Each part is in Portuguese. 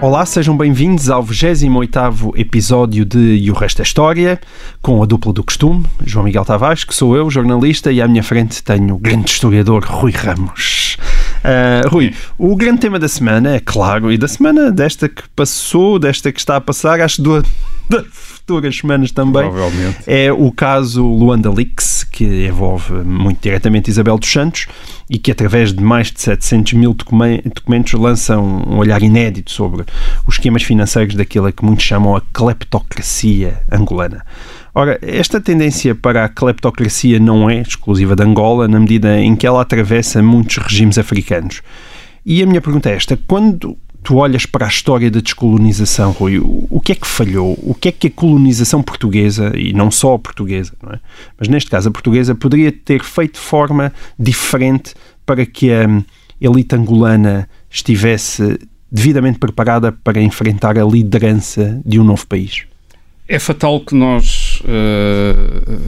Olá, sejam bem-vindos ao 28º episódio de E o Resto é História, com a dupla do costume, João Miguel Tavares, que sou eu, jornalista, e à minha frente tenho o grande historiador Rui Ramos. Ah, Rui, o grande tema da semana, é claro, e da semana desta que passou, desta que está a passar, acho do, das futuras semanas também, Provavelmente. é o caso Luanda Leaks, que envolve muito diretamente Isabel dos Santos e que, através de mais de 700 mil documen- documentos, lança um, olhar inédito sobre os esquemas financeiros daquilo a que muitos chamam a cleptocracia angolana. Ora, esta tendência para a cleptocracia não é exclusiva de Angola, na medida em que ela atravessa muitos regimes africanos. E a minha pergunta é esta: quando tu olhas para a história da descolonização, Rui, o que é que falhou? O que é que a colonização portuguesa, e não só a portuguesa, é? mas neste caso a portuguesa, poderia ter feito de forma diferente para que a elite angolana estivesse devidamente preparada para enfrentar a liderança de um novo país? É fatal que nós eh,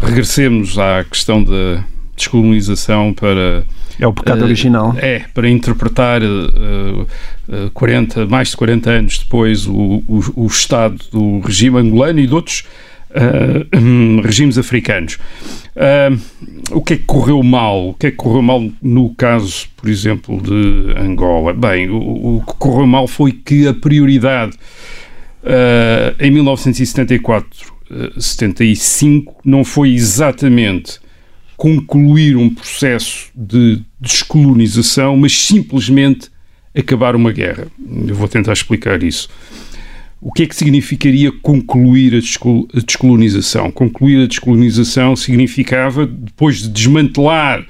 regressemos à questão da descolonização para É o pecado eh, original. É, para interpretar eh, eh, 40, mais de 40 anos depois o, o, o estado do regime angolano e de outros eh, hum, regimes africanos. Ah, o que é que correu mal? O que é que correu mal no caso, por exemplo, de Angola? Bem, o, o que correu mal foi que a prioridade ah, em 1974, eh, 75, não foi exatamente concluir um processo de descolonização, mas simplesmente acabar uma guerra. Eu vou tentar explicar isso. O que é que significaria concluir a descol- a descolonização? Concluir a descolonização significava, depois de desmantelar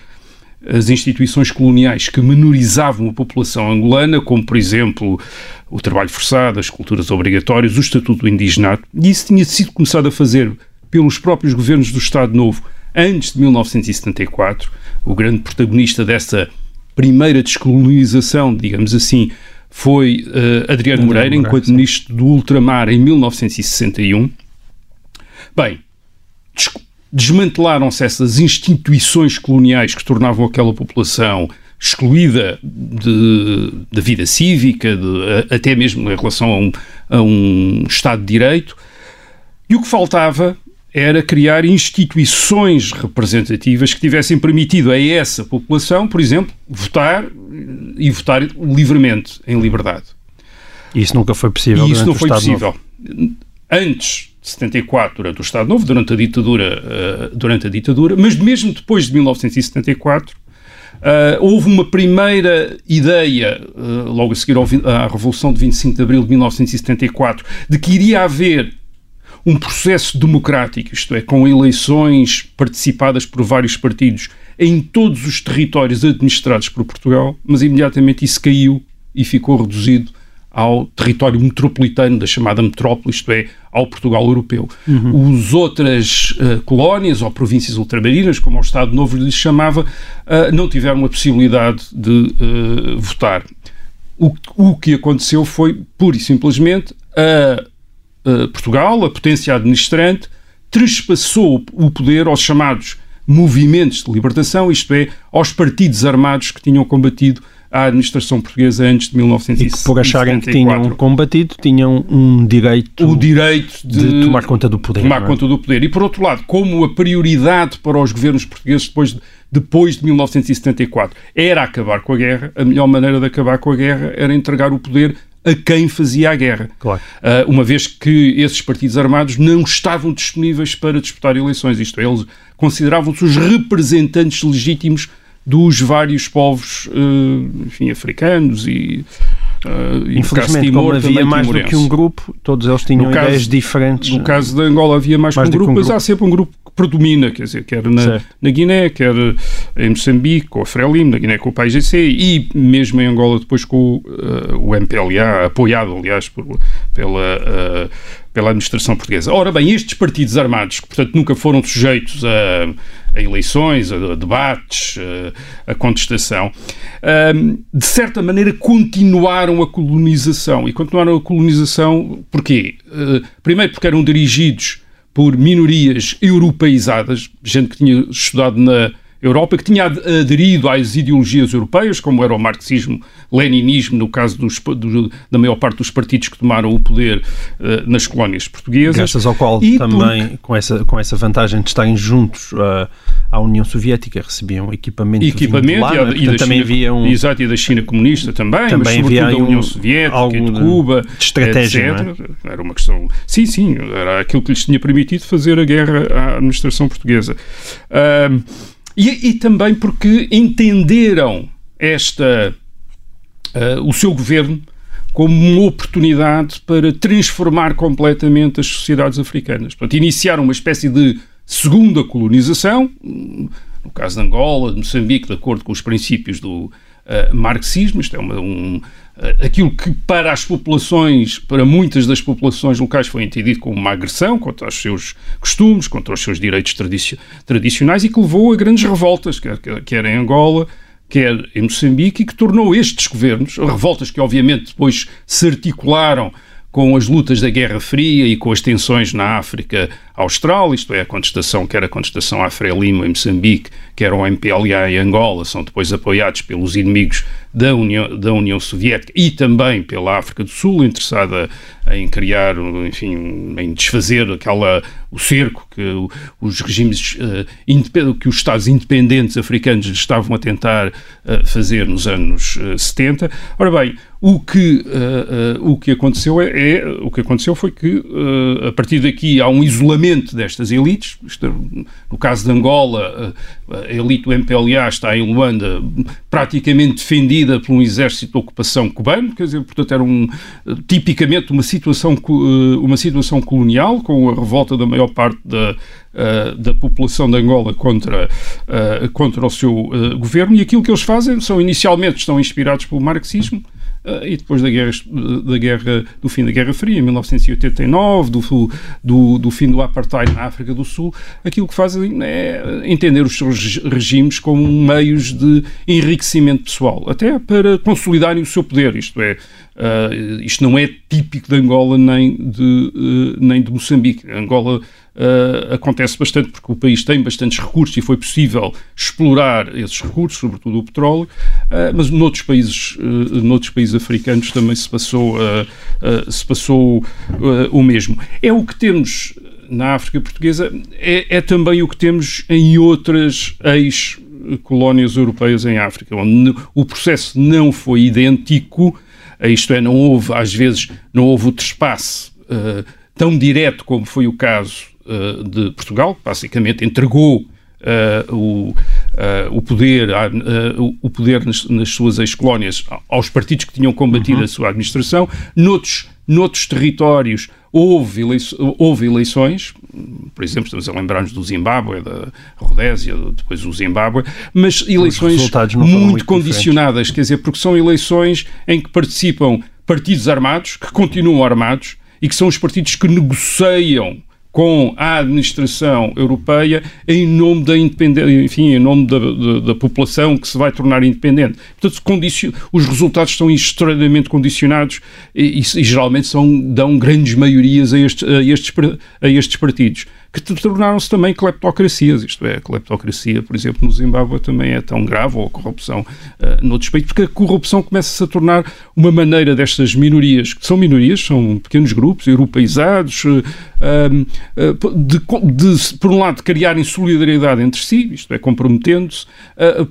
as instituições coloniais que menorizavam a população angolana, como, por exemplo, o trabalho forçado, as culturas obrigatórias, o Estatuto do Indigenato, e isso tinha sido começado a fazer pelos próprios governos do Estado Novo antes de 1974. O grande protagonista dessa primeira descolonização, digamos assim, foi eh, Adriano Moreira, Moreira, enquanto sim. ministro do Ultramar em 1961. Bem, des- desmantelaram-se essas instituições coloniais que tornavam aquela população excluída da vida cívica, de- até mesmo em relação a um, a um Estado de Direito. E o que faltava era criar instituições representativas que tivessem permitido a essa população, por exemplo, votar eh, e votar livremente, em liberdade. Isso nunca foi possível. E isso não foi possível. Novo. Antes de 74, durante o Estado Novo, durante a ditadura, eh, durante a ditadura, mas mesmo depois de 1974, eh, houve uma primeira ideia, eh, logo a seguir ao à Revolução de 25 de Abril de 1974, de que iria haver um processo democrático, isto é, com eleições participadas por vários partidos em todos os territórios administrados por Portugal, mas imediatamente isso caiu e ficou reduzido ao território metropolitano da chamada metrópole, isto é, ao Portugal europeu. Os outras eh, colónias ou províncias ultramarinas, como o Estado Novo lhes chamava, eh, não tiveram a possibilidade de eh, votar. O, o que aconteceu foi, pura e simplesmente, a Uh, Portugal, a potência administrante, trespassou o poder aos chamados movimentos de libertação, isto é, aos partidos armados que tinham combatido a administração portuguesa antes de E 1974. que, por acharem que tinham combatido, tinham um direito o direito de, de tomar conta do poder. tomar é? conta do poder. E, por outro lado, como a prioridade para os governos portugueses depois de, depois de 1974 era acabar com a guerra, a melhor maneira de acabar com a guerra era entregar o poder a quem fazia a guerra. Claro. Ah, uma vez que esses partidos armados não estavam disponíveis para disputar eleições. Isto é, eles consideravam-se os representantes legítimos dos vários povos eh, enfim, africanos e, caso de Infelizmente, Timor, como havia mais do timorense. que um grupo, todos eles tinham No caso- ideias diferentes. No caso de Angola havia mais, Mais que um do grupo, um mas grupo. há sempre um grupo predomina, quer dizer, quer na, Certo. na Guiné, quer em Moçambique com a Frelimo, na Guiné com o PAIGC e mesmo em Angola depois com o, eh, o MPLA, apoiado aliás por, pela, eh, pela administração portuguesa. Ora bem, estes partidos armados, que portanto nunca foram sujeitos a, a eleições, a, a debates, a, a contestação, um, de certa maneira continuaram a colonização. E continuaram a colonização porquê? Uh, primeiro porque eram dirigidos por minorias europeizadas, gente que tinha estudado na Europa, que tinha aderido às ideologias europeias, como era o marxismo, leninismo, no caso dos, do, da maior parte dos partidos que tomaram o poder uh, nas colónias portuguesas. Graças ao qual e também, por... com, essa, com essa vantagem de estarem juntos uh, à União Soviética, recebiam equipamento, equipamento lá, e, a, né? e da também China, um... Exato, e da China comunista também, também mas havia da União um, Soviética, de Cuba, de estratégia, etc. É? Era uma questão... Sim, sim, era aquilo que lhes tinha permitido fazer a guerra à administração portuguesa. Uh, e, e também porque entenderam esta uh, o seu governo como uma oportunidade para transformar completamente as sociedades africanas. Portanto, iniciaram uma espécie de segunda colonização, no caso de Angola, de Moçambique, de acordo com os princípios do uh, marxismo, isto é uma, um, aquilo que para as populações, para muitas das populações locais foi entendido como uma agressão contra os seus costumes, contra os seus direitos tradici tradicionais e que levou a grandes revoltas, quer, quer em Angola, quer em Moçambique, e que tornou estes governos, revoltas que obviamente depois se articularam com as lutas da Guerra Fria e com as tensões na África Austral, isto é, a contestação, quer a contestação à Frelimo em Moçambique, quer ao MPLA em Angola, são depois apoiados pelos inimigos da União, da União Soviética e também pela África do Sul, interessada em criar, enfim, em desfazer aquela, o cerco que os regimes, uh, que os Estados independentes africanos estavam a tentar uh, fazer nos anos uh, eh, 70. Ora bem, o que, o que aconteceu é, é, o que aconteceu foi que a partir daqui há um isolamento destas elites. No caso de Angola, a elite do MPLA está em Luanda praticamente defendida por um exército de ocupação cubano, quer dizer, portanto era um, tipicamente uma situação, eh, uma situação colonial, com a revolta da maior parte da, eh, da população de Angola contra, eh, contra o seu governo, e aquilo que eles fazem são, inicialmente, estão inspirados pelo marxismo, e depois da guerra, da guerra, do fim da Guerra Fria, em 1989, do, do, do, fim do apartheid na África do Sul, aquilo que fazem é entender os seus regimes como meios de enriquecimento pessoal, até para consolidarem o seu poder, isto é, Uh, isto não é típico de Angola nem de, uh, nem de Moçambique. Angola uh, acontece bastante porque o país tem bastantes recursos e foi possível explorar esses recursos, sobretudo o petróleo, mas noutros países, noutros países africanos também se passou, se passou o mesmo. É o que temos na África Portuguesa, é, é também o que temos em outras ex-colónias europeias em África, onde o processo não foi idêntico isto é, não houve, às vezes, não houve o trespasse uh, tão direto como foi o caso uh, de Portugal, que basicamente entregou uh, o, o, poder, o poder nas, nas suas ex-colónias aos partidos que tinham combatido uhum. a sua administração. Noutros, noutros territórios houve, houve eleições, por exemplo, estamos a lembrar-nos do Zimbábue, da Rodésia, depois o Zimbábue, mas eleições muito, muito condicionadas, diferentes. quer dizer, porque são eleições em que participam partidos armados, que continuam armados, e que são os partidos que negociam com a administração europeia em nome da independência, enfim, em nome da, da, da, população que se vai tornar independente. Portanto, os resultados são extremamente condicionados e, e, e geralmente são, dão grandes maiorias a estes, a estes, a estes partidos que tornaram-se também cleptocracias, isto é, a cleptocracia, por exemplo, no Zimbábue também é tão grave, ou a corrupção uh, noutros países, porque a corrupção começa-se a tornar uma maneira destas minorias, que são minorias, são pequenos grupos europeizados, uh, uh, de, de, por um lado, criarem solidariedade entre si, isto é, comprometendo-se,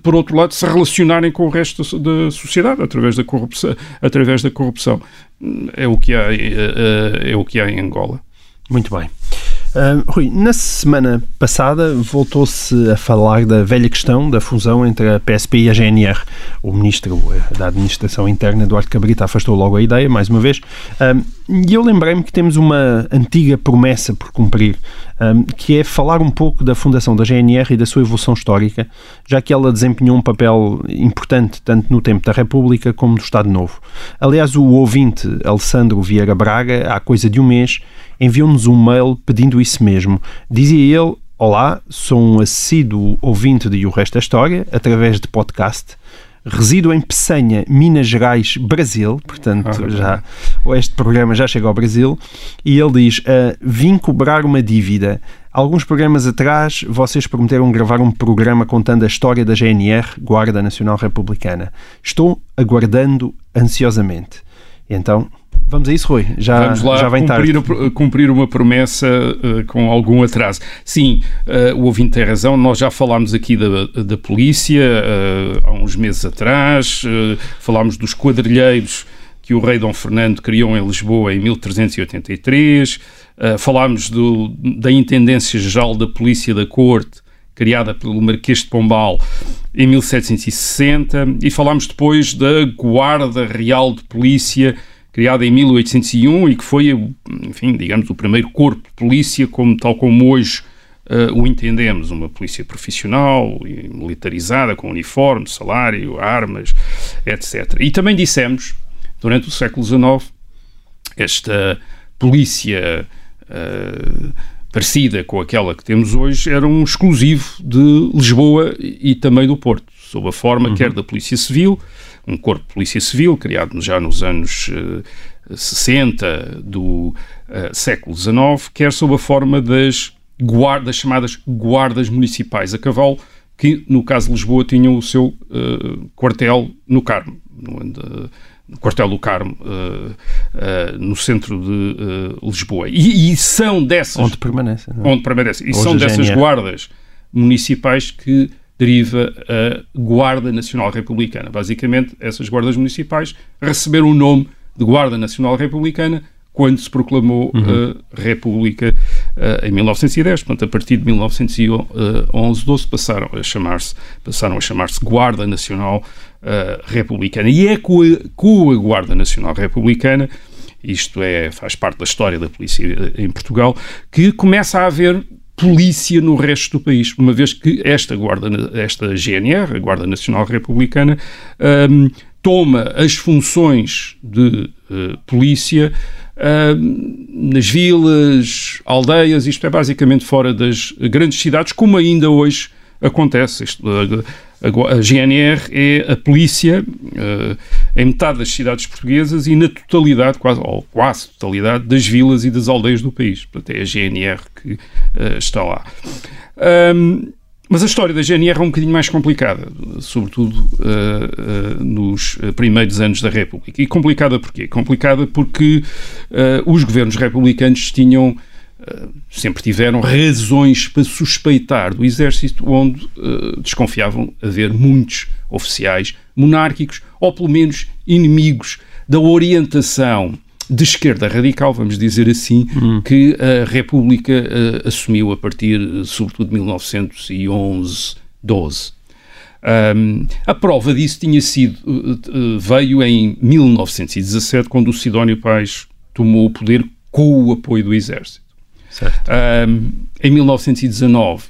por outro lado, se relacionarem com o resto da sociedade através da corrupção. Através da corrupção. É o que há, é o que há em Angola. Muito bem. Uh, Rui, na semana passada voltou-se a falar da velha questão da fusão entre a PSP e a GNR. O ministro eh, da Administração Interna, Eduardo Cabrita, afastou logo a ideia, mais uma vez. Uh, e eu lembrei-me que temos uma antiga promessa por cumprir, um, que é falar um pouco da fundação da GNR e da sua evolução histórica, já que ela desempenhou um papel importante tanto no tempo da República como do Estado Novo. Aliás, o ouvinte Alessandro Vieira Braga, há coisa de um mês, enviou-nos um mail pedindo isso mesmo. Dizia ele: Olá, sou um assíduo ouvinte de O Resto da História, através de podcast resido em Peçanha, Minas Gerais, Brasil, portanto ah, já este programa já chega ao Brasil, e ele diz, vim cobrar uma dívida. Alguns programas atrás, vocês prometeram gravar um programa contando a história da GNR, Guarda Nacional Republicana. Estou aguardando ansiosamente. Então, Vamos a isso, Rui. Já, Vamos lá já vem cumprir, tarde. cumprir uma promessa uh, com algum atraso. Sim, uh, o ouvinte tem razão. Nós já falámos aqui da, da polícia uh, há uns meses atrás, falámos dos quadrilheiros que o rei Dom Fernando criou em Lisboa em 1383, falámos do, da Intendência Geral da Polícia da Corte, criada pelo Marquês de Pombal em 1760, e falámos depois da Guarda Real de Polícia criada em 1801 e que foi, enfim, digamos, o primeiro corpo de polícia, como, tal como hoje uh, o entendemos, uma polícia profissional e militarizada, com uniforme, salário, armas, etc. E também dissemos, durante o século XIX, esta polícia uh, parecida com aquela que temos hoje era um exclusivo de Lisboa e também do Porto, sob a forma uhum. quer da Polícia Civil, um corpo de polícia civil, criado já nos anos uh, eh, 60 do uh, século XIX, quer sob a forma das guardas, chamadas guardas municipais a cavalo, que no caso de Lisboa tinham o seu uh, quartel no Carmo, no, no quartel do Carmo, no centro de Lisboa. E, e, são dessas... Onde permanece. Não? É? Onde permanece. E Hoje são dessas guardas municipais que deriva a Guarda Nacional Republicana. Basicamente, essas guardas municipais receberam o nome de Guarda Nacional Republicana quando se proclamou uhum. a República uh, em 1910. Portanto, a partir de 1911, 12 passaram a chamar-se passaram a chamar-se Guarda Nacional uh, Republicana. E é com a, com a Guarda Nacional Republicana isto é, faz parte da história da polícia em Portugal, que começa a haver polícia no resto do país, uma vez que esta guarda, esta GNR, a Guarda Nacional Republicana, um, toma as funções de uh, polícia uh, nas vilas, aldeias, isto é basicamente fora das grandes cidades, como ainda hoje acontece. Isto, uh, a, GNR é a polícia uh, em metade das cidades portuguesas e na totalidade, quase, ou quase totalidade, das vilas e das aldeias do país. Portanto, é a GNR que uh, está lá. Um, mas a história da GNR é um bocadinho mais complicada, sobretudo uh, uh, nos primeiros anos da República. E complicada porquê? Complicada porque uh, os governos republicanos tinham eh, sempre tiveram razões para suspeitar do exército, onde uh, desconfiavam haver muitos oficiais monárquicos ou pelo menos inimigos da orientação de esquerda radical, vamos dizer assim, hum. que a República uh, assumiu a partir, sobretudo, de 1911, 12. Um, a prova disso tinha sido, uh, veio em 1917, quando o Sidónio Pais tomou o poder com o apoio do exército. Um, em 1919,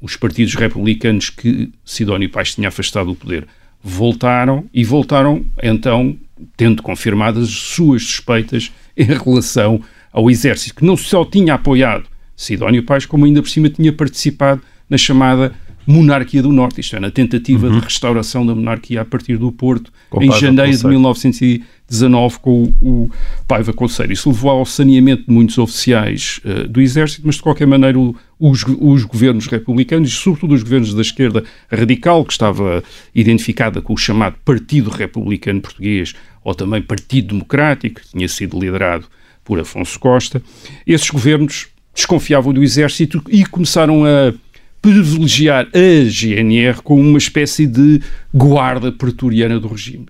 os partidos republicanos que Sidónio Pais tinha afastado do poder voltaram e voltaram, então, tendo confirmadas as suas suspeitas em relação ao exército, que não só tinha apoiado Sidónio Pais, como ainda por cima tinha participado na chamada monarquia do Norte, isto é, na tentativa uhum. de restauração da monarquia a partir do Porto, com em janeiro de 1919, com o, o Paiva Conselho. Isso levou ao saneamento de muitos oficiais uh, do Exército, mas de qualquer maneira o, os, os, governos republicanos, e sobretudo os governos da esquerda radical, que estava identificada com o chamado Partido Republicano Português, ou também Partido Democrático, que tinha sido liderado por Afonso Costa, esses governos desconfiavam do Exército e começaram a privilegiar a GNR como uma espécie de guarda pretoriana do regime.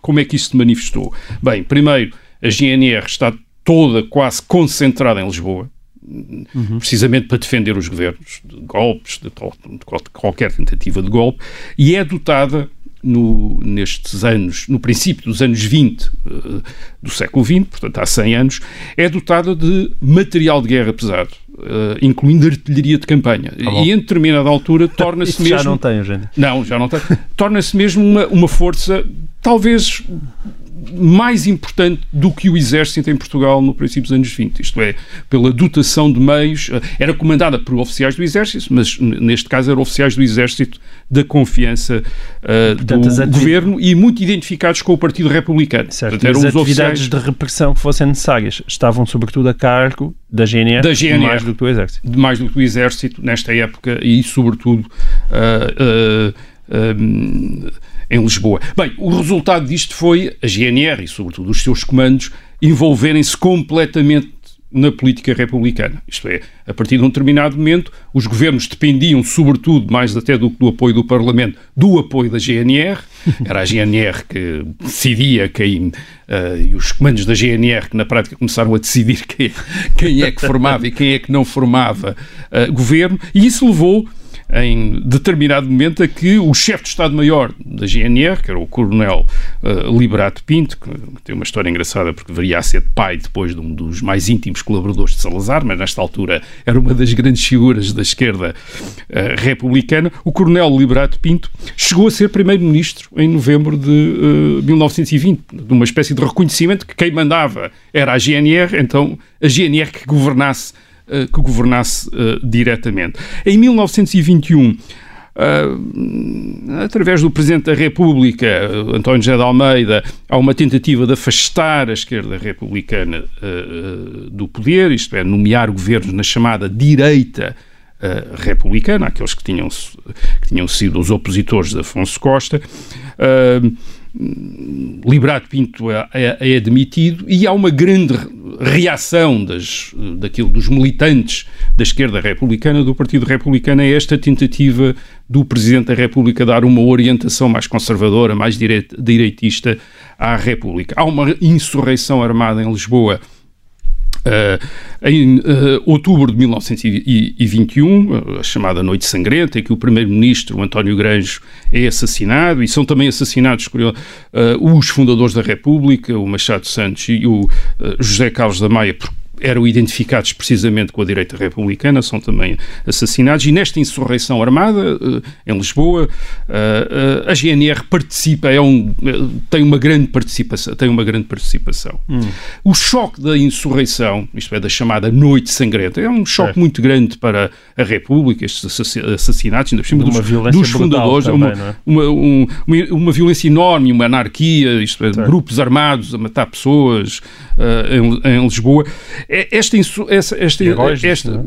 Como é que isso se manifestou? Bem, primeiro, a GNR está toda quase concentrada em Lisboa, uhum. precisamente para defender os governos de golpes, de, de, qualquer tentativa de golpe, e é dotada no, nestes anos, no princípio dos anos 20 uh, do século XX, portanto há 100 anos, é dotada de material de guerra pesado. Uh, incluindo artilharia de campanha. Ah, e em determinada altura torna-se mesmo. já não tem, gente. Não, já não tem. torna-se mesmo uma, uma força, talvez mais importante do que o exército em Portugal no princípio dos anos 20, isto é, pela dotação de meios, eh, era comandada por oficiais do exército, mas neste caso eram oficiais do exército da confiança uh, Portanto, do governo e muito identificados com o Partido Republicano. Certo, Portanto, eram as atividades oficiais... de repressão que fossem necessárias estavam sobretudo a cargo da GNR, da GNR mais do que do exército. Mais do que do exército nesta época e sobretudo uh, uh, em Lisboa. Bem, o resultado disto foi a GNR e, sobretudo, os seus comandos envolverem-se completamente na política republicana. Isto é, a partir de um determinado momento, os governos dependiam, sobretudo, mais até do que do apoio do Parlamento, do apoio da GNR. Era a GNR que decidia quem. Uh, e os comandos da GNR que, na prática, começaram a decidir quem, quem é que formava e quem é que não formava uh, governo. E isso levou em determinado momento a que o chefe de Estado-Maior da GNR, que era o coronel uh, Liberato Pinto, que tem uma história engraçada porque deveria ser pai depois de um dos mais íntimos colaboradores de Salazar, mas nesta altura era uma das grandes figuras da esquerda uh, republicana, o coronel Liberato Pinto chegou a ser primeiro-ministro em novembro de uh, eh, 1920, de uma espécie de reconhecimento que quem mandava era a GNR, então a GNR que governasse eh, que governasse uh, diretamente. Em 1921, uh, eh, através do Presidente da República, António José de Almeida, há uma tentativa de afastar a esquerda republicana do poder, isto é, nomear governos na chamada direita republicana, aqueles que tinham, que tinham sido os opositores de Afonso Costa. Liberato Pinto é, é, é, admitido e há uma grande reação das, daquilo, dos militantes da esquerda republicana, do Partido Republicano, a esta tentativa do Presidente da República dar uma orientação mais conservadora, mais direitista à República. Há uma insurreição armada em Lisboa em uh, outubro de 1921, a chamada Noite Sangrenta, em que o primeiro-ministro António Granjo é assassinado, e são também assassinados os fundadores da República, o Machado Santos e o José Carlos da Maia, por eram identificados precisamente com a direita republicana, são também assassinados. E nesta insurreição armada, eh, em Lisboa, eh, eh, a GNR participa, é um, tem uma grande participação. Tem uma grande participação. Hum. O choque da insurreição, isto é, da chamada Noite Sangrenta, é um choque é. muito grande para a República, estes assassinatos, ainda por cima dos, dos fundadores, também, uma, é? uma, um, uma, uma, violência enorme, uma anarquia, isto é, grupos armados a matar pessoas uh, em, em Lisboa. É, esta, esta, esta, Heróis, esta,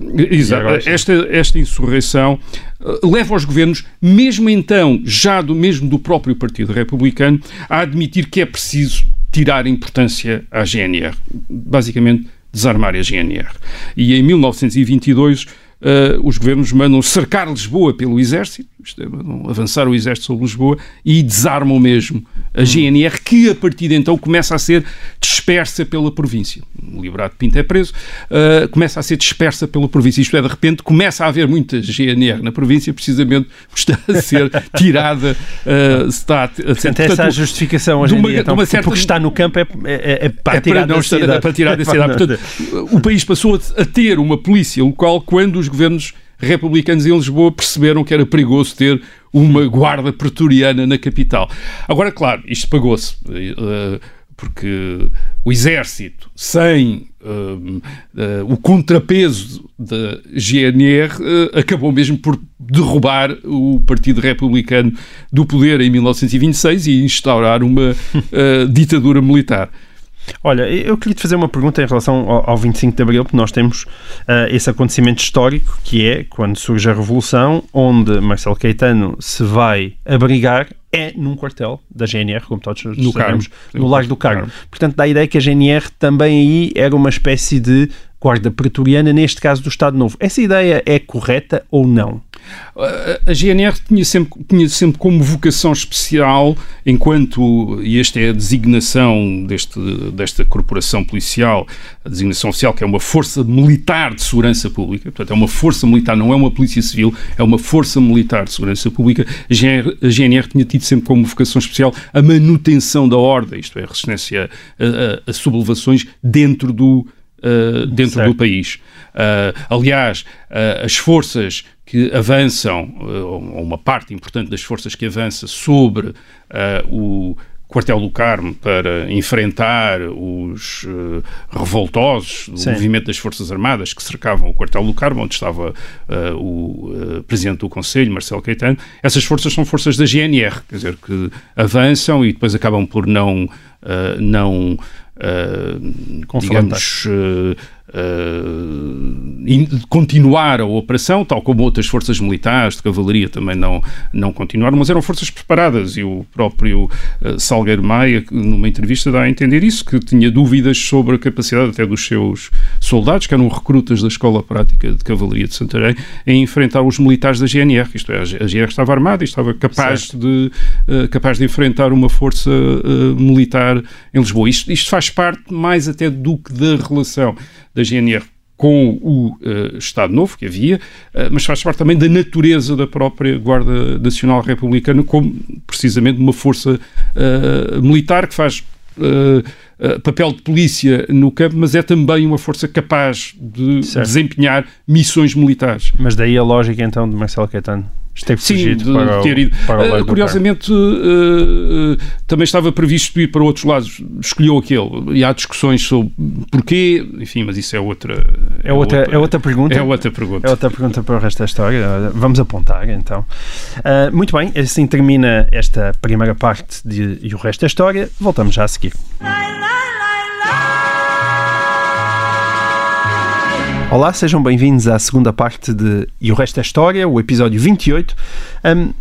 esta, esta insurreição uh, leva os governos, mesmo então, já do mesmo do próprio Partido Republicano, a admitir que é preciso tirar importância à GNR. Basicamente, desarmar a GNR. E em 1922 uh, os governos mandam cercar Lisboa pelo exército, isto é, avançar o exército sobre Lisboa e desarmam mesmo a. GNR, que a partir de então começa a ser dispersa pela província. O Liberato Pinto é preso, uh, começa a ser dispersa pela província. Isto é, de repente, começa a haver muita GNR na província, precisamente porque está a ser tirada. Uh, está a, ser, portanto, essa justificação hoje uma, em dia, então, certa, porque está no campo é, é, é para, é tirar para. É para tirar da cidade. Portanto, o país passou a ter uma polícia local quando os governos republicanos em Lisboa perceberam que era perigoso ter uma guarda pretoriana na capital. Agora, claro, isto pagou-se. Uh, porque o exército sem uh, o contrapeso da GNR acabou mesmo por derrubar o Partido Republicano do poder em 1926 e instaurar uma ditadura militar. Olha, eu queria te fazer uma pergunta em relação ao, ao 25 de Abril, porque nós temos uh, esse acontecimento histórico que é quando surge a Revolução, onde Marcelo Caetano se vai abrigar é num quartel da GNR, como todos no sabemos, no Largo do Carmo. Portanto, dá a ideia que a GNR também aí era uma espécie de guarda pretoriana, neste caso do Estado Novo. Essa ideia é correta ou não? A GNR tinha sempre, tinha sempre como vocação especial, enquanto, e esta é a designação deste, desta corporação policial, a designação oficial, que é uma força militar de segurança pública, portanto, é uma força militar, não é uma polícia civil, é uma força militar de segurança pública. A GNR, a GNR tinha tido sempre como vocação especial a manutenção da ordem, isto é, a resistência a, a, a sublevações dentro do uh, dentro certo. do país. Uh, aliás, uh, as forças que avançam, ou uma parte importante das forças que avança sobre o quartel do Carmo para enfrentar os uh, revoltosos do Sim. movimento das Forças Armadas que cercavam o quartel do Carmo, onde estava uh, o uh, presidente do Conselho, Marcelo Caetano. Essas forças são forças da GNR, quer dizer, que avançam e depois acabam por não, não digamos, uh, continuar a operação, tal como outras forças militares de cavalaria também não, não continuaram, mas eram forças preparadas. E o próprio uh, Salgueiro Maia, numa entrevista, dá a entender isso, que tinha dúvidas sobre a capacidade até dos seus soldados, que eram recrutas da Escola Prática de Cavalaria de Santarém, em enfrentar os militares da GNR, isto é, a GNR estava armada e estava capaz, de, uh, capaz de enfrentar uma força militar em Lisboa. Isto, isto faz parte mais até do que da relação da GNR com o uh, Estado Novo que havia, uh, mas faz parte também da natureza da própria Guarda Nacional Republicana como precisamente uma força uh, militar que faz papel de polícia no campo, mas é também uma força capaz de certo. desempenhar missões militares. Mas daí a lógica então de Marcelo Caetano? Esteve Sim, de para ter ido. O, uh, curiosamente, uh, também estava previsto ir para outros lados, escolheu aquele. E há discussões sobre porquê, enfim, mas isso é outra. É, é outra, outra, é outra pergunta. É outra pergunta. É outra pergunta para o resto da história. Vamos apontar então. muito bem, assim termina esta primeira parte de, e o resto da história. Voltamos já a seguir. Olá, sejam bem-vindos à segunda parte de E o Resto é História, o episódio 28. Um,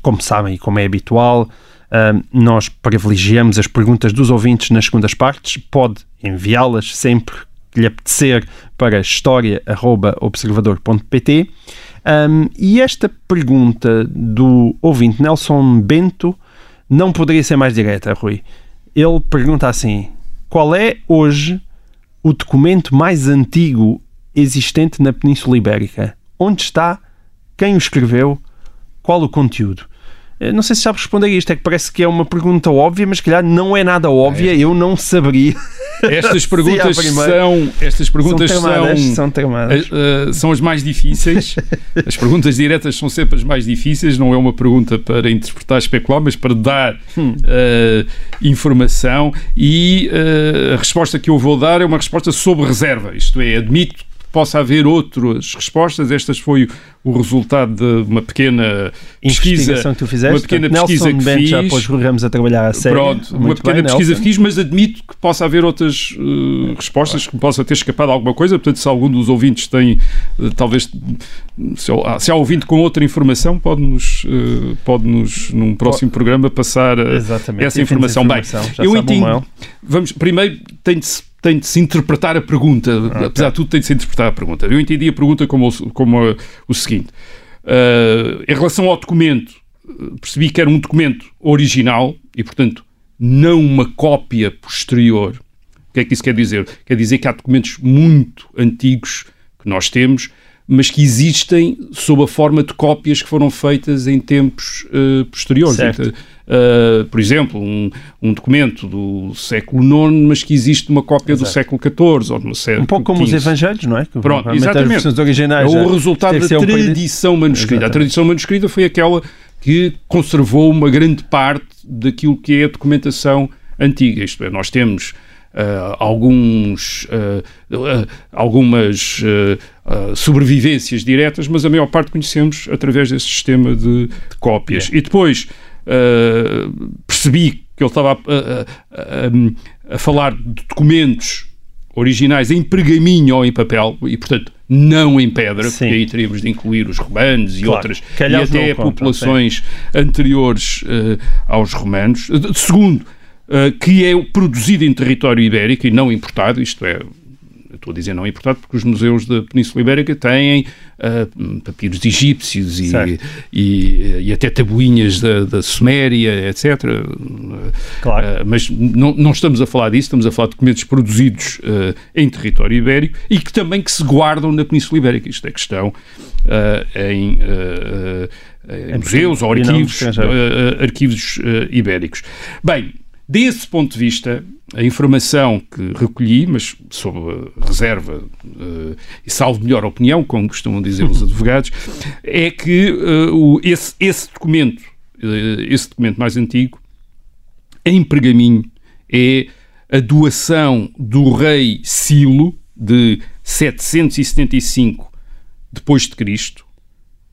como sabem e como é habitual, um, nós privilegiamos as perguntas dos ouvintes nas segundas partes. Pode enviá-las sempre que lhe apetecer para história.observador.pt. Um, e esta pergunta do ouvinte Nelson Bento não poderia ser mais direta, Rui. Ele pergunta assim: qual é hoje o documento mais antigo existente na Península Ibérica. Onde está? Quem o escreveu? Qual o conteúdo? Eh, não sei se sabe responder a isto, é que parece que é uma pergunta óbvia, mas calhar não é nada óbvia, é. eu não saberia. Estas perguntas são estas perguntas são, tramadas, são, são, tramadas. Uh, são as mais difíceis. As perguntas diretas são sempre as mais difíceis, não é uma pergunta para interpretar, especular, mas para dar hum. uh, informação e uh, a resposta que eu vou dar é uma resposta sob reserva, isto é, admito possa haver outras respostas. Estas foi o resultado de uma pequena pesquisa que tu fizeste. Uma pequena pesquisa que Bent fiz. já pôs Ramos a trabalhar a sério. Pronto, uma pequena bem, pesquisa Nelson. que fiz, mas admito que possa haver outras uh, respostas, que possa ter escapado alguma coisa. Portanto, se algum dos ouvintes tem, uh, talvez, se, há, se há ouvinte com outra informação, pode-nos, uh, pode-nos num próximo programa, passar essa informação. informação. Bem, eu entendo. Vamos, primeiro, tem de se tem de se interpretar a pergunta. Okay. Apesar de tudo, tem de se interpretar a pergunta. Eu entendi a pergunta como, como o seguinte: uh, em relação ao documento, percebi que era um documento original e, portanto, não uma cópia posterior. O que é que isso quer dizer? Quer dizer que há documentos muito antigos que nós temos, mas que existem sob a forma de cópias que foram feitas em tempos uh, posteriores. Certo. Uh, por exemplo, um, um, documento do século IX, mas que existe uma cópia Exato. do século XIV ou do século Um pouco como os Evangelhos, não é? Que, Pronto, exatamente. As originais é o resultado da tradição um manuscrita. Exatamente. A tradição manuscrita foi aquela que conservou uma grande parte daquilo que é a documentação antiga. Isto é, nós temos Uh, alguns, uh, uh, algumas sobrevivências diretas, mas a maior parte conhecemos através desse sistema de, de cópias. É. E depois percebi que ele estava a, a, a, a, falar de documentos originais em pergaminho ou em papel e, portanto, não em pedra, Sim. porque aí teríamos de incluir os romanos e claro. outras, e até populações anteriores aos romanos. Segundo, uh, que é produzido em território ibérico e não importado, isto é, estou a dizer não importado porque os museus da Península Ibérica têm uh, papiros egípcios e, e, e, até tabuinhas da, da Suméria, etc. Claro. Uh, mas não, não, estamos a falar disso, estamos a falar de documentos produzidos uh, em território ibérico e que também que se guardam na Península Ibérica. Isto é questão em, em museus ou arquivos, arquivos ibéricos. Bem, Desse ponto de vista, a informação que recolhi, mas sob reserva uh, e salvo melhor opinião, como costumam dizer os advogados, é que uh, o, esse, esse, documento, uh, esse documento mais antigo, em pergaminho, é a doação do rei Silo de 775 depois de Cristo,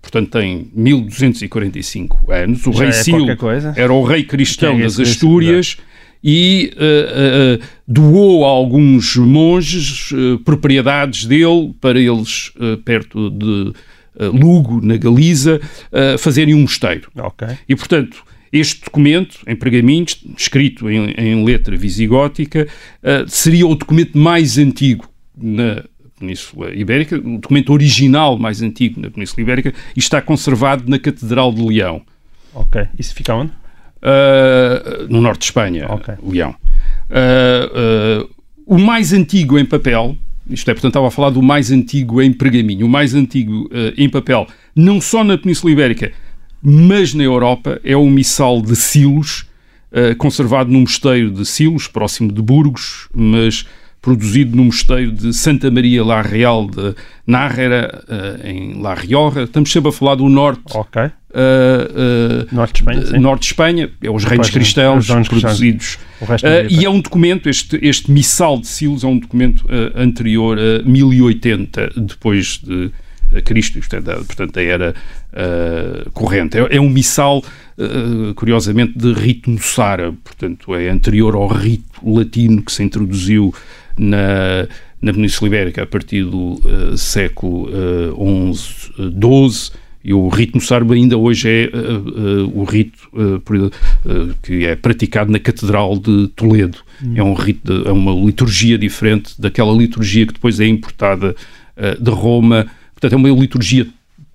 portanto tem 1245 anos. O Já rei é Silo era o rei cristão é das Astúrias e uh, uh, doou a alguns monges uh, propriedades dele para eles, perto de Lugo, na Galiza, fazerem um mosteiro. Okay. E, portanto, este documento, em pergaminhos, escrito em, em letra visigótica, seria o documento mais antigo na Península Ibérica, o documento original mais antigo na Península Ibérica, e está conservado na Catedral de Leão. Ok. Isso fica onde? Uh, no norte de Espanha, okay. Leão. Uh, o mais antigo em papel, isto é, portanto, estava a falar do mais antigo em pergaminho, o mais antigo em papel, não só na Península Ibérica, mas na Europa, é o missal de Silos, conservado no mosteiro de Silos, próximo de Burgos, mas produzido no mosteiro de Santa Maria La Real de Nájera, em La Rioja. Estamos sempre a falar do norte okay. Uh, uh, norte de Espanha, sim. norte de Espanha, é os reinos cristãos os produzidos. Uh, e é um documento, este, este missal de Silos é um documento anterior a 1080 depois de Cristo, isto é, portanto, da era corrente. É, é, um missal, curiosamente, de rito moçárabe, portanto, é anterior ao rito latino que se introduziu na, na Península Ibérica a partir do século XI, XII e o rito moçárabe ainda hoje é uh, uh, o rito uh, que é praticado na Catedral de Toledo. Hum. É um rito, de, é uma liturgia diferente daquela liturgia que depois é importada de Roma. Portanto, é uma liturgia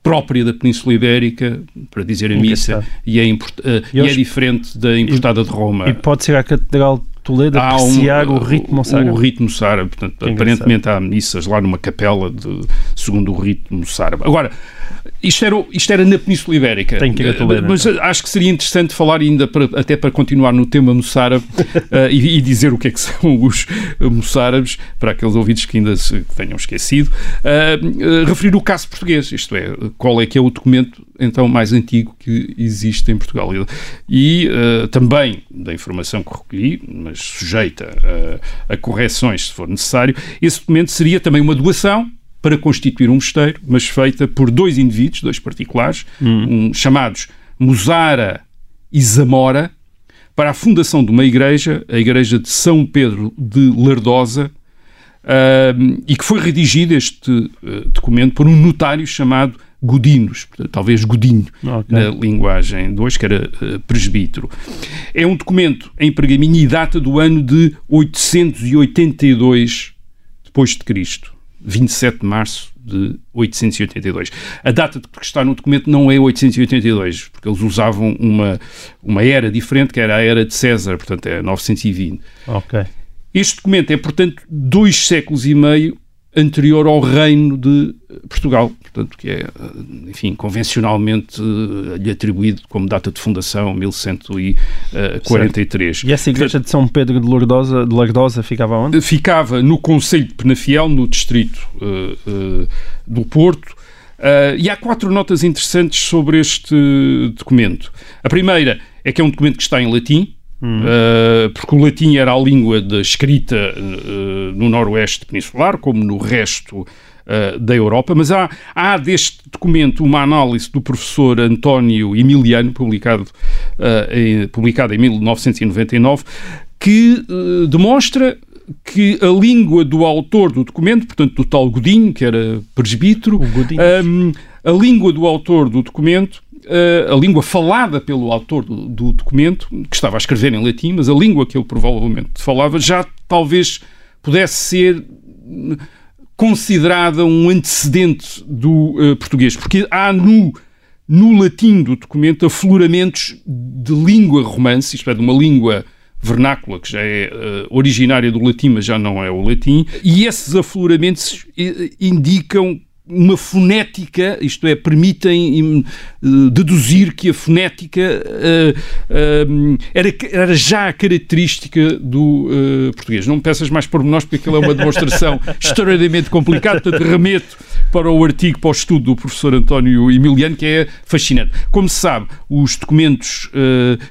própria da Península Ibérica, para dizer a missa, e é, e, hoje, é diferente da importada e, de Roma. E pode ser a Catedral Toledo há apreciar um, o ritmo moçárabe. O ritmo moçárabe, portanto, aparentemente há missas lá numa capela de, segundo o ritmo moçárabe. Agora, isto era, isto era na Península Ibérica. Tem que ir a Toledo, Mas então. acho que seria interessante falar ainda, para, até para continuar no tema moçárabe, uh, e, e, dizer o que é que são os moçárabes, para aqueles ouvidos que ainda se tenham esquecido, uh, uh, referir o caso português, isto é, qual é que é o documento então mais antigo que existe em Portugal. E também da informação que recolhi, mas sujeita a, a correções se for necessário, esse documento seria também uma doação para constituir um mosteiro, mas feita por dois indivíduos, dois particulares, hum. um, chamados Musara e Zamora, para a fundação de uma igreja, a Igreja de São Pedro de Lardosa, uh, e que foi redigido este uh, documento por um notário chamado Godinos, talvez Godinho, okay. na linguagem de hoje, que era uh, presbítero. É um documento em pergaminho e data do ano de 882 depois de Cristo. 27 de março de 882. A data que está no documento não é 882, porque eles usavam uma, uma era diferente, que era a era de César, portanto é 920. Ok. Este documento é, portanto, dois séculos e meio anterior ao reino de Portugal, portanto, que é, enfim, convencionalmente uh, lhe atribuído como data de fundação 1143. Certo. E essa igreja portanto, de São Pedro de Lardosa, de Lardosa ficava onde? Ficava no Conselho de Penafiel, no distrito uh, uh, do Porto, e há quatro notas interessantes sobre este documento. A primeira é que é um documento que está em latim, Hum. Uh, porque o latim era a língua da escrita uh, no noroeste peninsular, como no resto uh, da Europa, mas há, há deste documento uma análise do professor António Emiliano, publicado, em, publicado em 1999, que demonstra que a língua do autor do documento, portanto do tal Godinho, que era presbítero, um, a língua do autor do documento a língua falada pelo autor do, do, documento, que estava a escrever em latim, mas a língua que ele provavelmente falava já talvez pudesse ser considerada um antecedente do uh, português, porque há no, no latim do documento afloramentos de língua romance, isto é, de uma língua vernácula, que já é uh, originária do latim, mas já não é o latim, e esses afloramentos indicam uma fonética, isto é, permitem uh, deduzir que a fonética uh, uh, era, era já a característica do português. Não me peças mais pormenores, porque aquilo é uma demonstração extraordinariamente complicada, portanto, remeto para o artigo, para o estudo do professor António Emiliano, que é fascinante. Como se sabe, os documentos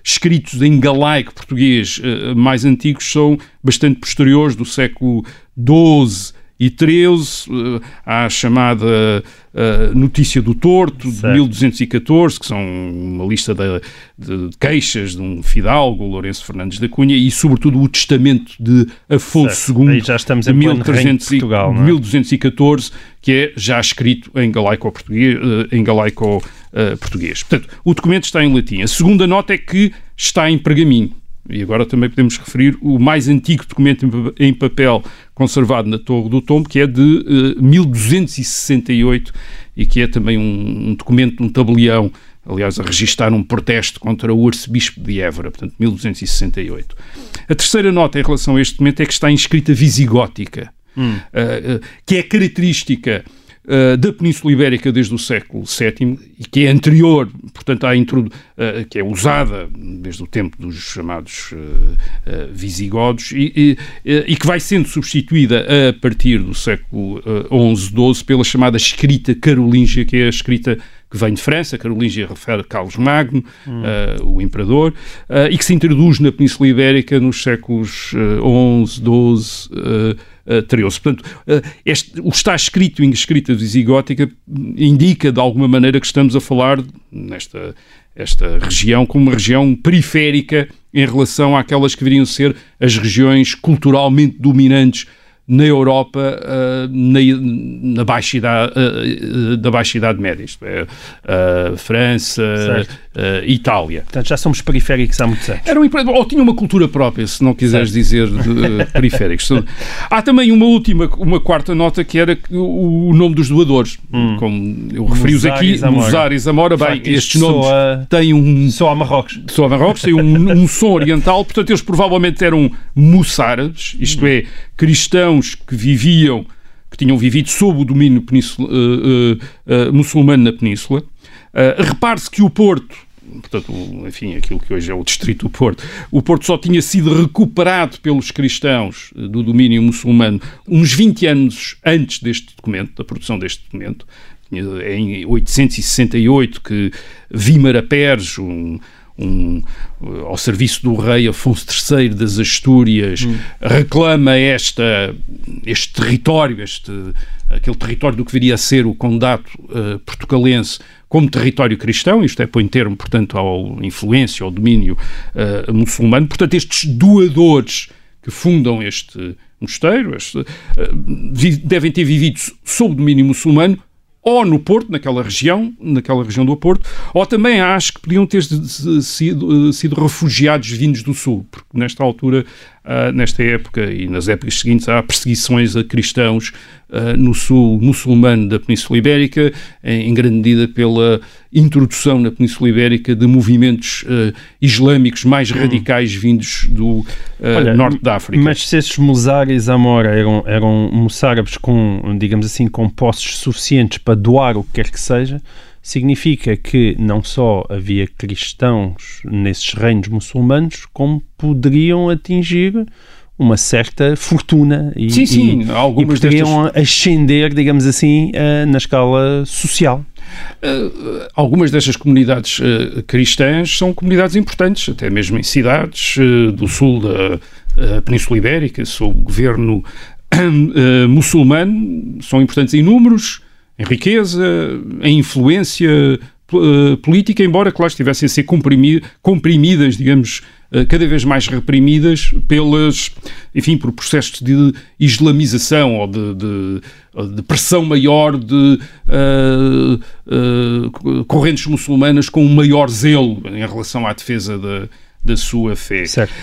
escritos em galaico português mais antigos são bastante posteriores, do século XII, e 13, uh, há a chamada uh, Notícia do Torto, certo. de 1214, que são uma lista de, de, queixas de um fidalgo, Lourenço Fernandes da Cunha, e sobretudo o Testamento de Afonso certo. II, Aí já estamos de, 1300, de Portugal, é? 1214, que é já escrito em galaico-português. Uh, em galaico, português. Portanto, o documento está em latim. A segunda nota é que está em pergaminho. E agora também podemos referir o mais antigo documento em papel conservado na Torre do Tombo, que é de uh, 1268 e que é também um, um, documento, um tabelião, aliás, a registrar um protesto contra o arcebispo de Évora, portanto, 1268. A terceira nota em relação a este documento é que está em escrita visigótica, hum. uh, uh, que é característica uh, da Península Ibérica desde o século VII e que é anterior, portanto, à introdu uh, que é usada desde o tempo dos chamados uh, visigodos e, e, e, que vai sendo substituída a partir do século XI, XII pela chamada escrita carolíngia, que é a escrita que vem de França, Carolíngia refere a Carlos Magno, hum. uh, o imperador, uh, e que se introduz na Península Ibérica nos séculos uh, XI, XII, uh, 13. Portanto, uh, este, o está escrito em escrita visigótica indica de alguma maneira que estamos a falar nesta esta região como uma região periférica em relação àquelas que deveriam ser as regiões culturalmente dominantes na Europa uh, na, na, baixa idade, uh, da Baixa Idade Média, isto é, uh, França, Itália. Portanto, já somos periféricos há muitos anos. Era um, ou tinha uma cultura própria, se não quiseres certo. dizer de, periféricos. Há também uma última, uma quarta nota que era o, o nome dos doadores. Hum. Como eu referi-os aqui, Mozart e Zamora. Bem, estes nomes soa, têm um... Só a Marrocos. Só a Marrocos, têm um, um som oriental, portanto eles provavelmente eram moçárabes, isto hum. é, cristãos que viviam, que tinham vivido sob o domínio uh, uh, muçulmano na península. Repare-se que o Porto, portanto, enfim, aquilo que hoje é o distrito do Porto, o Porto só tinha sido recuperado pelos cristãos do domínio muçulmano uns 20 anos antes deste documento, da produção deste documento. Em 868 que Vímara Pérez, um, um, ao serviço do rei Afonso III das Astúrias, hum. reclama esta, este território, este, aquele território do que viria a ser o condado uh, portugalense, como território cristão, isto é, põe termo, portanto, à influência, ao domínio uh, muçulmano. Portanto, estes doadores que fundam este mosteiro este, uh, devem ter vivido sob domínio muçulmano ou no Porto, naquela região, naquela região do Porto, ou também acho que podiam ter sido, sido refugiados vindos do Sul, porque nesta altura uh, nesta época e nas épocas seguintes há perseguições a cristãos uh, no sul muçulmano da Península Ibérica, em, em, grande medida pela introdução na Península Ibérica de movimentos uh, islâmicos mais radicais vindos do Olha, norte da África. Mas se esses mozários Amora eram, eram moçárabes com, digamos assim, com posses suficientes para doar o que quer que seja, significa que não só havia cristãos nesses reinos muçulmanos, como poderiam atingir uma certa fortuna e, sim, sim, e, e poderiam destas... ascender, digamos assim, uh, na escala social. Uh, algumas destas comunidades uh, cristãs são comunidades importantes, até mesmo em cidades do sul da Península Ibérica, sob o governo muçulmano, são importantes em números, em riqueza, em influência uh, política, embora, claro, estivessem a ser comprimidas, digamos, uh, cada vez mais reprimidas pelas, enfim, por processos de islamização ou de, de, de pressão maior de uh, correntes muçulmanas com um maior zelo em relação à defesa da, da sua fé. Certo.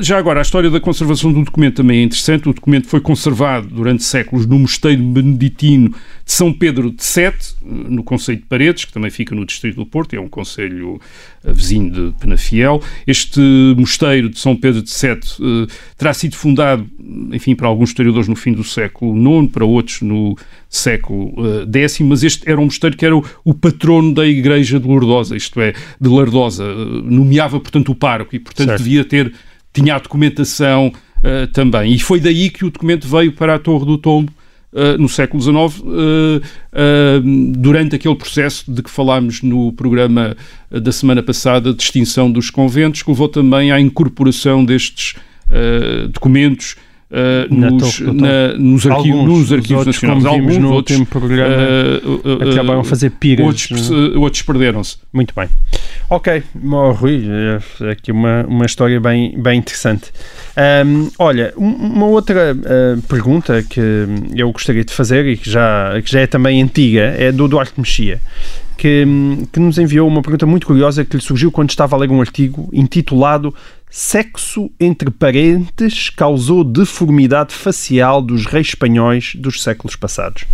Já agora, a história da conservação do documento também é interessante. O documento foi conservado durante séculos no mosteiro beneditino São Pedro de Sete, no Conselho de Paredes, que também fica no Distrito do Porto, é um conselho ah, vizinho de Penafiel. Este mosteiro de São Pedro de Sete eh, terá sido fundado, enfim, para alguns historiadores no fim do século IX, para outros no século eh, X, mas este era um mosteiro que era o, o patrono da Igreja de Lourdosa, isto é, de Lardosa. Eh, Nomeava, portanto, o pároco e, portanto, Certo. devia ter, tinha a documentação eh, também. E foi daí que o documento veio para a Torre do Tombo, Uh, no século XIX, uh, uh, durante aquele processo de que falámos no programa da semana passada de extinção dos conventos, que levou também à incorporação destes documentos uh, nos, na- nos, arquivo- Alguns, nos os arquivos outros, nacionais. Alguns, no outros, último programa, uh, uh, acabaram a fazer piras. outros, uh, outros perderam-se. Muito bem. Ok, oh, Rui, é aqui uma, uma história bem, bem interessante. Ahm, olha, um- uma outra ah, pergunta que eu gostaria de fazer e que já, que já é também antiga é do Duarte Mexia, que, que nos enviou uma pergunta muito curiosa que lhe surgiu quando estava a ler um artigo intitulado Sexo entre parentes causou deformidade facial dos reis espanhóis dos séculos passados.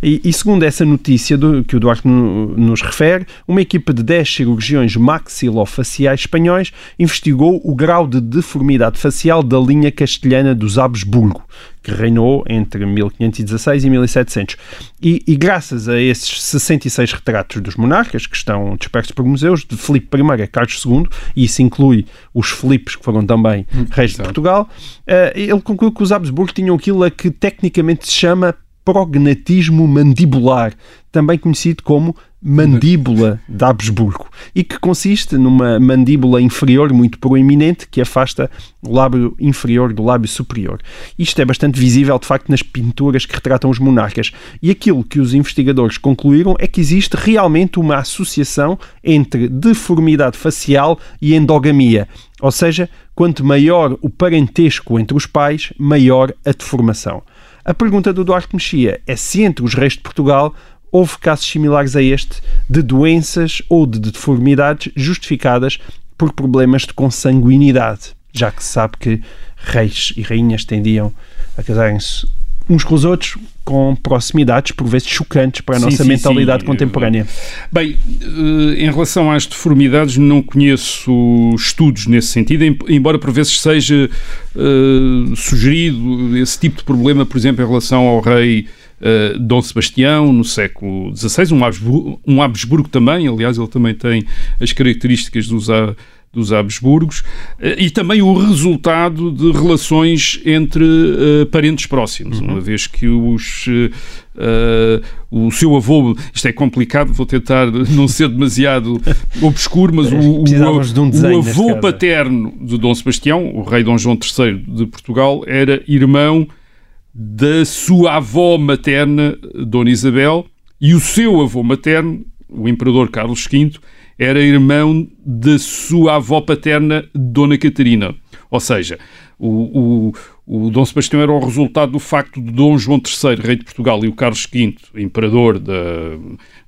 E, e segundo essa notícia do- que o Duarte no- nos refere, uma equipa de 10 cirurgiões maxilofaciais espanhóis investigou o grau de deformidade facial da linha castelhana dos Habsburgo, que reinou entre 1516 e 1700. E, e graças a esses 66 retratos dos monarcas, que estão dispersos por museus, de Filipe I a Carlos II, e isso inclui os Filipes, que foram também reis de. Portugal, eh, ele concluiu que os Habsburgo tinham aquilo a que tecnicamente se chama prognatismo mandibular, também conhecido como mandíbula de Habsburgo, e que consiste numa mandíbula inferior muito proeminente que afasta o lábio inferior do lábio superior. Isto é bastante visível, de facto, nas pinturas que retratam os monarcas. E aquilo que os investigadores concluíram é que existe realmente uma associação entre deformidade facial e endogamia. Ou seja, quanto maior o parentesco entre os pais, maior a deformação. A pergunta do Duarte Mexia é se entre os reis de Portugal houve casos similares a este de doenças ou de deformidades justificadas por problemas de consanguinidade, já que se sabe que reis e rainhas tendiam a casarem-se uns com os outros com proximidades por vezes chocantes para a Sim, nossa sim, mentalidade sim. contemporânea. Bem, eh, em relação às deformidades, não conheço estudos nesse sentido, em- embora por vezes seja eh, sugerido esse tipo de problema, por exemplo, em relação ao rei eh, Dom Sebastião, no século XVI, um Habsburgo, um Habsburgo também, aliás, ele também tem as características dos, dos Habsburgos, eh, e também o resultado de relações entre eh, parentes próximos, uma vez que os, eh, o seu avô, isto é complicado, vou tentar não ser demasiado obscuro, mas o, o, de um o avô paterno de Dom Sebastião, o rei Dom João III de Portugal, era irmão da sua avó materna, Dona Isabel, e o seu avô materno, o imperador Carlos V, era irmão da sua avó paterna, Dona Catarina. Ou seja, o, o, o Dom Sebastião era o resultado do facto de Dom João III, rei de Portugal, e o Carlos V, imperador da,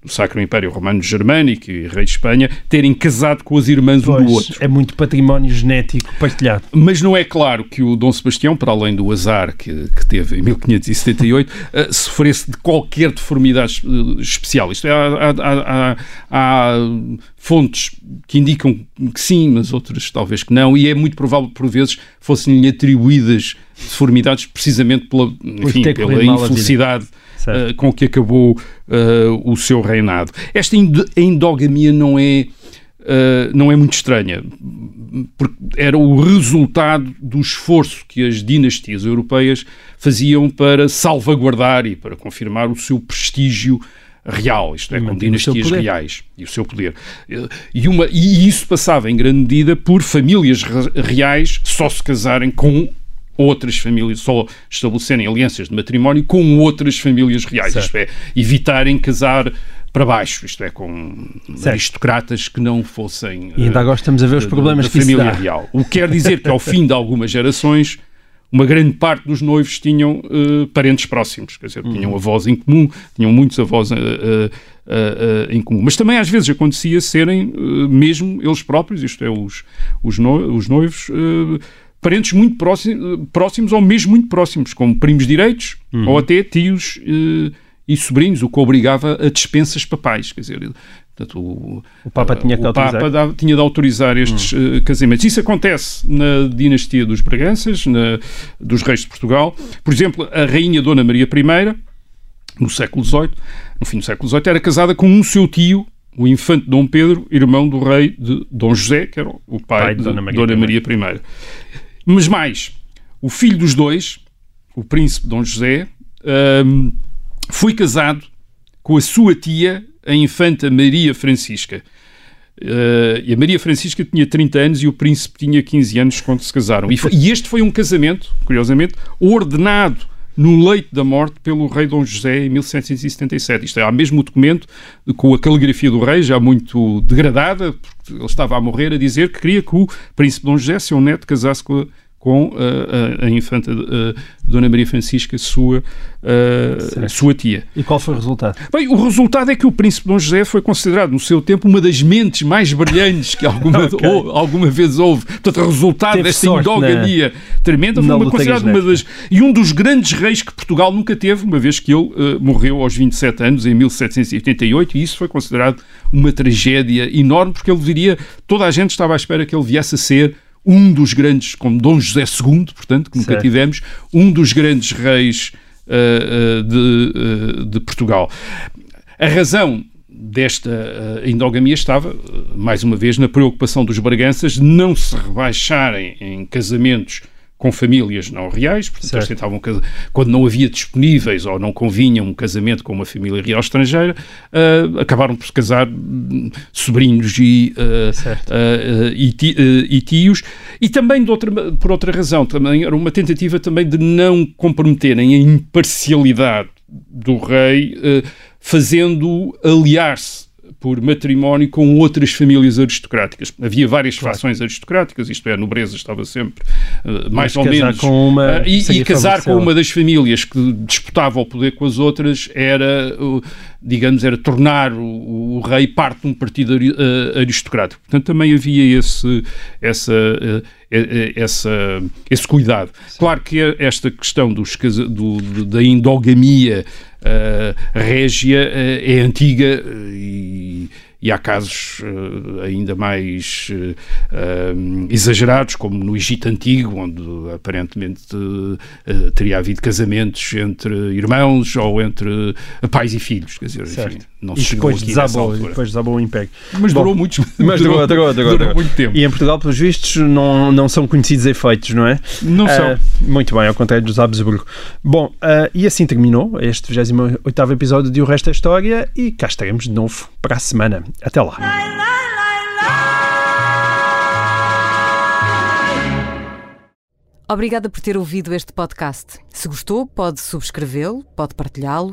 do Sacro Império Romano Germânico e rei de Espanha, terem casado com as irmãs um do Pois, outro. é muito património genético partilhado. Mas não é claro que o Dom Sebastião, para além do azar que, que teve em 1578, eh, sofresse de qualquer deformidade eh, especial. Isto é, há, há- há- há fontes que indicam que sim, mas outras talvez que não, e é muito provável que por vezes fossem-lhe atribuídas deformidades precisamente pela, enfim, pela infelicidade eh, com que acabou eh, o seu reinado. Esta endo- endogamia não é, eh, não é muito estranha, porque era o resultado do esforço que as dinastias europeias faziam para salvaguardar e para confirmar o seu prestígio real, isto é, com dinastias reais e o seu poder. E, uma, e isso passava em grande medida por famílias re- reais só se casarem com outras famílias, só estabelecerem alianças de matrimónio com outras famílias reais, Certo. isto é, evitarem casar para baixo, isto é, com Certo. aristocratas que não fossem E ainda eh, agora estamos a ver os da- problemas da isso família real. O que quer dizer que ao fim de algumas gerações uma grande parte dos noivos tinham uh, parentes próximos, quer dizer, uhum. tinham avós em comum, tinham muitos avós uh, uh, em comum. Mas também às vezes acontecia serem mesmo eles próprios, isto é, os, os, no, os noivos, parentes muito próximos, próximos ou mesmo muito próximos, como primos direitos uhum. ou até tios e sobrinhos, o que obrigava a dispensas papais. Quer dizer, Portanto, o, o, Papa tinha que o autorizar. Papa dava, tinha de autorizar estes hum. uh, casamentos. Isso acontece na dinastia dos Braganças, na, dos reis de Portugal. Por exemplo, a rainha Dona Maria I, no século XVIII, no fim do século XVIII, era casada com um seu tio, o infante Dom Pedro, irmão do rei de Dom José, que era o pai, pai de Dona Maria, Dona Maria I. Mas mais, o filho dos dois, o príncipe Dom José, um, foi casado com a sua tia, a infanta Maria Francisca. Uh, e a Maria Francisca tinha 30 anos e o príncipe tinha 15 anos quando se casaram. E, foi, e este foi um casamento, curiosamente, ordenado no leito da morte pelo rei Dom José em 1777. Isto é, há mesmo o documento com a caligrafia do rei, já muito degradada, porque ele estava a morrer, a dizer que queria que o príncipe Dom José, seu neto, casasse com a com uh, a, a, infanta uh, Dona Maria Francisca, sua, uh, sua tia. E qual foi o resultado? Bem, o resultado é que o príncipe Dom José foi considerado, no seu tempo, uma das mentes mais brilhantes que alguma, okay. ou, alguma vez houve. Portanto, o resultado teve desta endogamia na, tremenda foi uma, considerado uma das... E um dos grandes reis que Portugal nunca teve, uma vez que ele morreu aos 27 anos, em 1788, e isso foi considerado uma tragédia enorme, porque ele viria... Toda a gente estava à espera que ele viesse a ser um dos grandes, como Dom José II, portanto, que nunca certo. tivemos, um dos grandes reis uh, uh, de, uh, de, Portugal. A razão desta endogamia estava, mais uma vez, na preocupação dos Braganças de não se rebaixarem em casamentos com famílias não reais, portanto eles tentavam, quando não havia disponíveis ou não convinha um casamento com uma família real estrangeira, uh, acabaram por se casar sobrinhos e, uh, uh, e, e, tios, e também outra, por outra razão, também era uma tentativa também de não comprometerem a imparcialidade do rei, fazendo aliar-se por matrimónio com outras famílias aristocráticas. Havia várias claro. fações aristocráticas, isto é, a nobreza estava sempre uh, mais Mas ou menos. Com uma, uh, e, e casar com uma das famílias que disputava o poder com as outras era, digamos, era tornar o, o, rei parte de um partido aristocrático. Portanto, também havia esse, essa, essa, esse cuidado. Sim. Claro que esta questão dos, do, da endogamia régia uh, é antiga e e há casos ainda mais exagerados, como no Egito Antigo, onde aparentemente teria havido casamentos entre irmãos ou entre pais e filhos. Quer dizer, certo. enfim, não e se depois desabou, depois desabou o império. Mas Bom, durou, muitos, mas durou, durou, durou, durou, muito tempo. E em Portugal, pelos vistos, não, não são conhecidos efeitos, não é? Não são. Muito bem, ao contrário dos Habsburgo. Bom, e assim terminou este 28 episódio de O Resto da História e cá estaremos de novo para a semana. Até lá. Obrigada por ter ouvido este podcast. Se gostou, pode subscrevê-lo, pode partilhá-lo